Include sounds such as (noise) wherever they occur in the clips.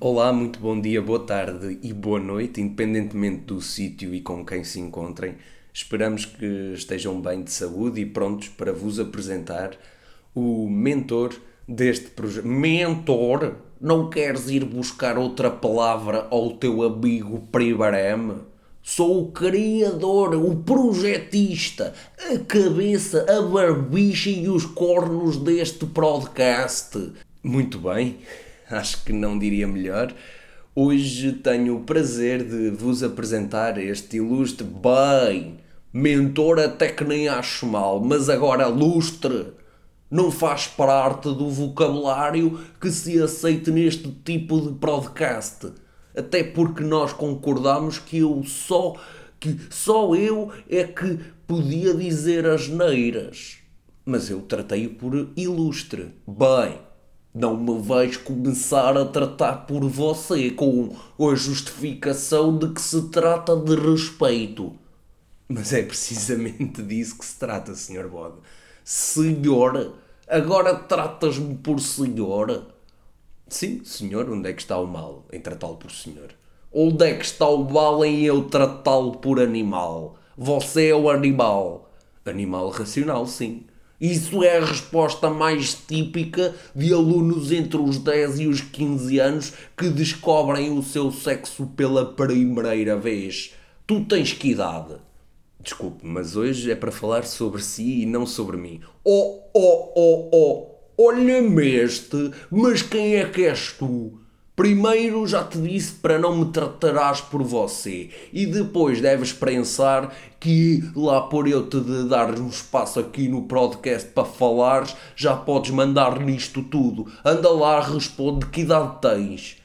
Olá, muito bom dia, boa tarde e boa noite, independentemente do sítio e com quem se encontrem. Esperamos que estejam bem de saúde e prontos para vos apresentar o mentor deste projeto. Mentor? Não queres ir buscar outra palavra ao teu amigo Pribarem? Sou o criador, o projetista, a cabeça, a barbicha e os cornos deste podcast. Muito bem, (laughs) acho que não diria melhor. Hoje tenho o prazer de vos apresentar este ilustre bem, mentor até que nem acho mal, mas agora lustre. Não faz parte do vocabulário que se aceite neste tipo de podcast. Até porque nós concordamos que eu só que só eu é que podia dizer as neiras. Mas eu tratei-o por ilustre. Bem, não me vais começar a tratar por você com a justificação de que se trata de respeito. Mas é precisamente disso que se trata, Sr. Bode. Senhor, agora tratas-me por senhor? Sim, senhor, onde é que está o mal em tratá-lo por senhor? Onde é que está o mal em eu tratá-lo por animal? Você é o animal. Animal racional, sim. Isso é a resposta mais típica de alunos entre os 10 e os 15 anos que descobrem o seu sexo pela primeira vez. Tu tens que idade? Desculpe, mas hoje é para falar sobre si e não sobre mim. Oh, oh, oh, oh! Olha-me este, mas quem é que és tu? Primeiro já te disse para não me tratarás por você e depois deves pensar que lá por eu te dar um espaço aqui no podcast para falares já podes mandar nisto tudo. Anda lá, responde que idade tens?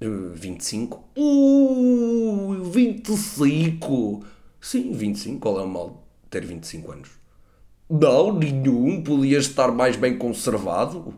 Uh, 25? Uh, 25? Sim, 25. Qual é o mal de ter 25 anos? Não, nenhum. Podia estar mais bem conservado.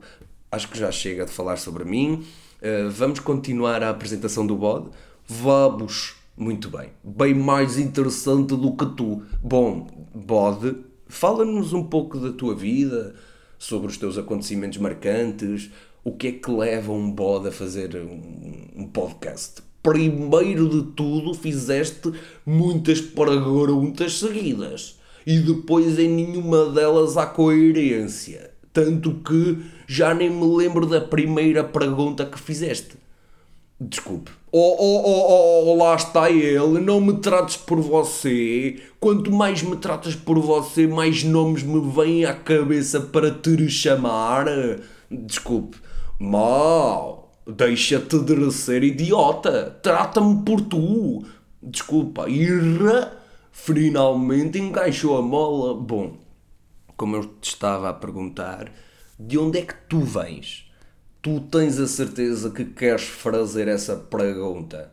Acho que já chega de falar sobre mim. Uh, vamos continuar a apresentação do bode? Vamos! Muito bem. Bem mais interessante do que tu. Bom, bode, fala-nos um pouco da tua vida, sobre os teus acontecimentos marcantes. O que é que leva um bode a fazer um, um podcast? Primeiro de tudo, fizeste muitas perguntas seguidas e depois em nenhuma delas há coerência. Tanto que já nem me lembro da primeira pergunta que fizeste. Desculpe. Oh, oh, oh, oh, oh, lá está ele. Não me trates por você. Quanto mais me tratas por você, mais nomes me vêm à cabeça para te chamar. Desculpe. Mal. Deixa-te de ser idiota. Trata-me por tu. Desculpa. Irra finalmente encaixou a mola. Bom, como eu te estava a perguntar, de onde é que tu vens? Tu tens a certeza que queres fazer essa pergunta?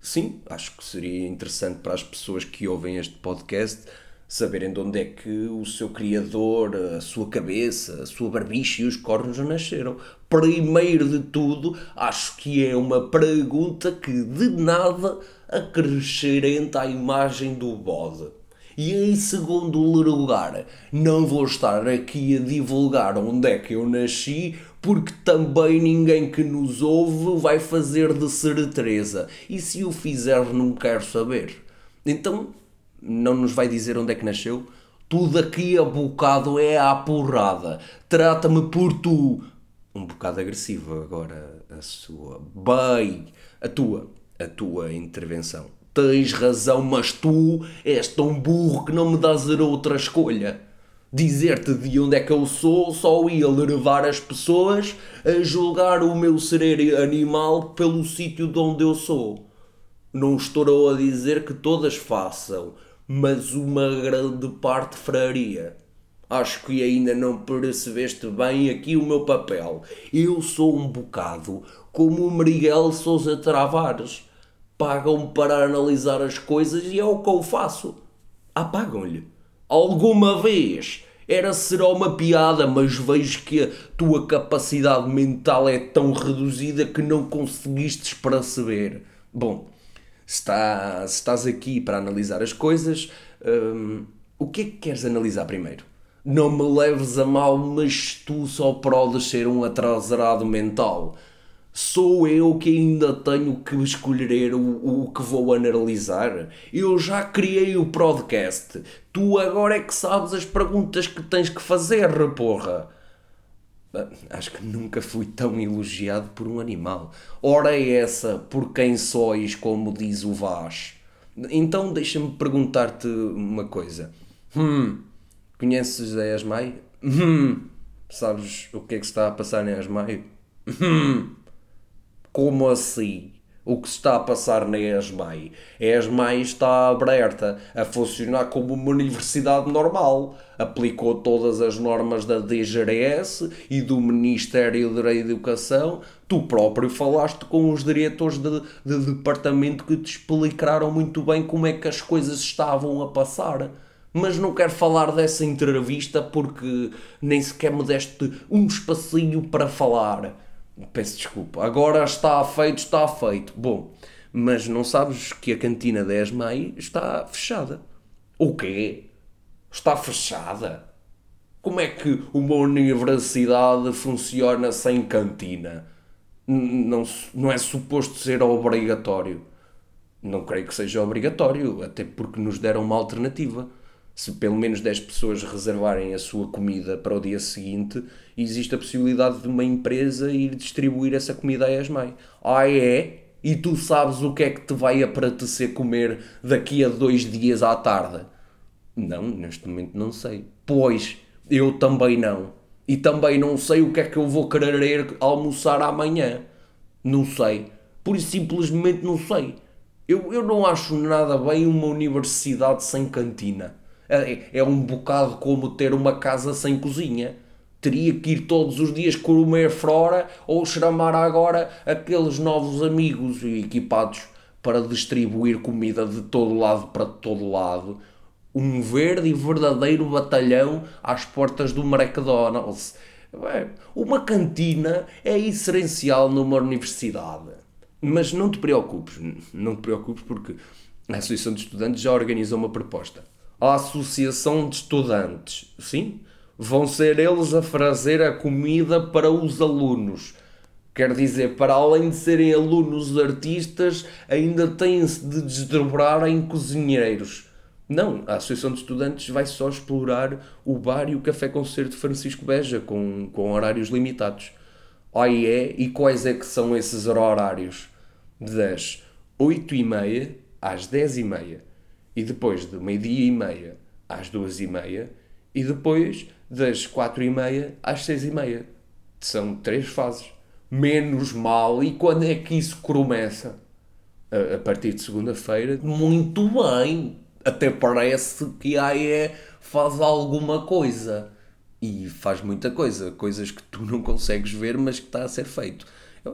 Sim, acho que seria interessante para as pessoas que ouvem este podcast saberem de onde é que o seu criador, a sua cabeça, a sua barbicha e os cornos nasceram. Primeiro de tudo, acho que é uma pergunta que de nada acrescenta à imagem do bode. E em segundo lugar, não vou estar aqui a divulgar onde é que eu nasci, porque também ninguém que nos ouve vai fazer de certeza. E se o fizer, não quero saber. Então, não nos vai dizer onde é que nasceu? Tudo aqui a bocado é à porrada. Trata-me por tu. Um bocado agressivo agora a sua. Bem, a tua, a tua intervenção. Tens razão, mas tu és tão burro que não me dás outra escolha. Dizer-te de onde é que eu sou só ia levar as pessoas a julgar o meu ser animal pelo sítio de onde eu sou. Não estou a dizer que todas façam, mas uma grande parte faria. Acho que ainda não percebeste bem aqui o meu papel. Eu sou um bocado como o Miguel Sousa Travares. Pagam-me para analisar as coisas e é o que eu faço. Ah, pagam-lhe. Alguma vez era será uma piada, mas vejo que a tua capacidade mental é tão reduzida que não conseguistes perceber. Bom, Se, está, se estás aqui para analisar as coisas, hum, o que é que queres analisar primeiro? Não me leves a mal, mas tu só podes ser um atrasado mental. Sou eu que ainda tenho que escolher o, o que vou analisar. Eu já criei o podcast. Tu agora é que sabes as perguntas que tens que fazer, porra. Ah, acho que nunca fui tão elogiado por um animal. Ora é essa, por quem sois, como diz o Vaz. Então deixa-me perguntar-te uma coisa. Hum, conheces a Esmai? Hum, sabes o que é que está a passar na Esmai? Hum, como assim? O que está a passar na ESMAI? A ESMAI está aberta a funcionar como uma universidade normal. Aplicou todas as normas da DGRS e do Ministério da Educação. Tu próprio falaste com os diretores de, de departamento que te explicaram muito bem como é que as coisas estavam a passar mas não quero falar dessa entrevista porque nem sequer me deste um espacinho para falar. Peço desculpa. Agora está feito, está feito. Bom, mas não sabes que a cantina 10 Mai está fechada. O quê? Está fechada? Como é que uma universidade funciona sem cantina? Não, não é suposto ser obrigatório. Não creio que seja obrigatório, até porque nos deram uma alternativa se pelo menos 10 pessoas reservarem a sua comida para o dia seguinte, existe a possibilidade de uma empresa ir distribuir essa comida a ESMAI. Ah, é? E tu sabes o que é que te vai apetecer comer daqui a dois dias à tarde? Não, neste momento não sei. Pois, eu também não. E também não sei o que é que eu vou querer almoçar amanhã. Não sei. Por isso simplesmente não sei. Eu, eu não acho nada bem uma universidade sem cantina. É, é um bocado como ter uma casa sem cozinha. Teria que ir todos os dias comer fora ou chamar agora aqueles novos amigos equipados para distribuir comida de todo lado para todo lado. Um verde e verdadeiro batalhão às portas do McDonald's. Uma cantina é essencial numa universidade. Mas não te preocupes, não te preocupes porque a Associação de Estudantes já organizou uma proposta a Associação de Estudantes. Sim, vão ser eles a fazer a comida para os alunos. Quer dizer, para além de serem alunos artistas, ainda têm-se de desdobrar em cozinheiros. Não, a Associação de Estudantes vai só explorar o bar e o café concerto de Francisco Beja, com, com horários limitados. Aí é, e quais é que são esses horários? Das 8 e meia às 10 e depois do meio-dia e meia às duas e meia, e depois das quatro e meia às seis e meia. São três fases. Menos mal. E quando é que isso começa? A, a partir de segunda-feira. Muito bem. Até parece que a AE faz alguma coisa. E faz muita coisa. Coisas que tu não consegues ver, mas que está a ser feito.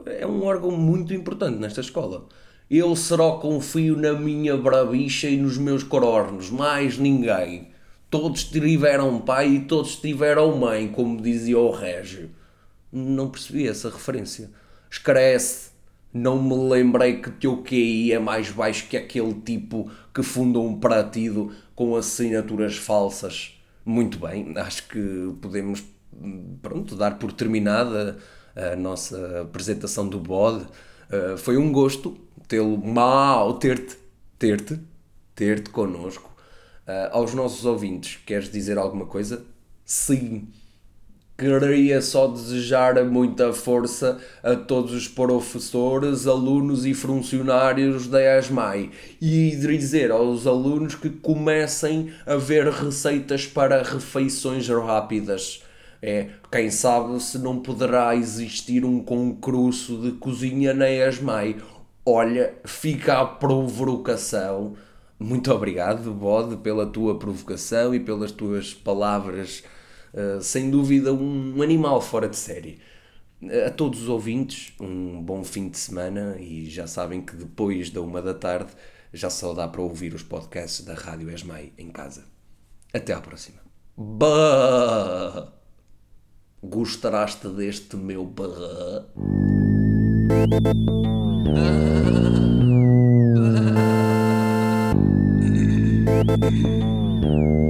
É um órgão muito importante nesta escola. Eu só confio na minha brabicha e nos meus corornos, mais ninguém. Todos tiveram pai e todos tiveram mãe, como dizia o Régio. Não percebi essa referência. Escrece. Não me lembrei que teu QI é mais baixo que aquele tipo que fundou um partido com assinaturas falsas. Muito bem, acho que podemos pronto, dar por terminada a nossa apresentação do bode. Uh, foi um gosto tê-lo mal, ter-te, ter-te, ter-te connosco. Uh, aos nossos ouvintes, queres dizer alguma coisa? Sim. Queria só desejar muita força a todos os professores, alunos e funcionários da ESMAI e dizer aos alunos que comecem a ver receitas para refeições rápidas. É, quem sabe se não poderá existir um concurso de cozinha na ESMAI Olha, fica a provocação. Muito obrigado, Bode, pela tua provocação e pelas tuas palavras. Uh, sem dúvida, um animal fora de série. A todos os ouvintes, um bom fim de semana e já sabem que depois da uma da tarde já só dá para ouvir os podcasts da Rádio Esmai em casa. Até à próxima. Bah! Gostaste deste meu bah? Uh, uh.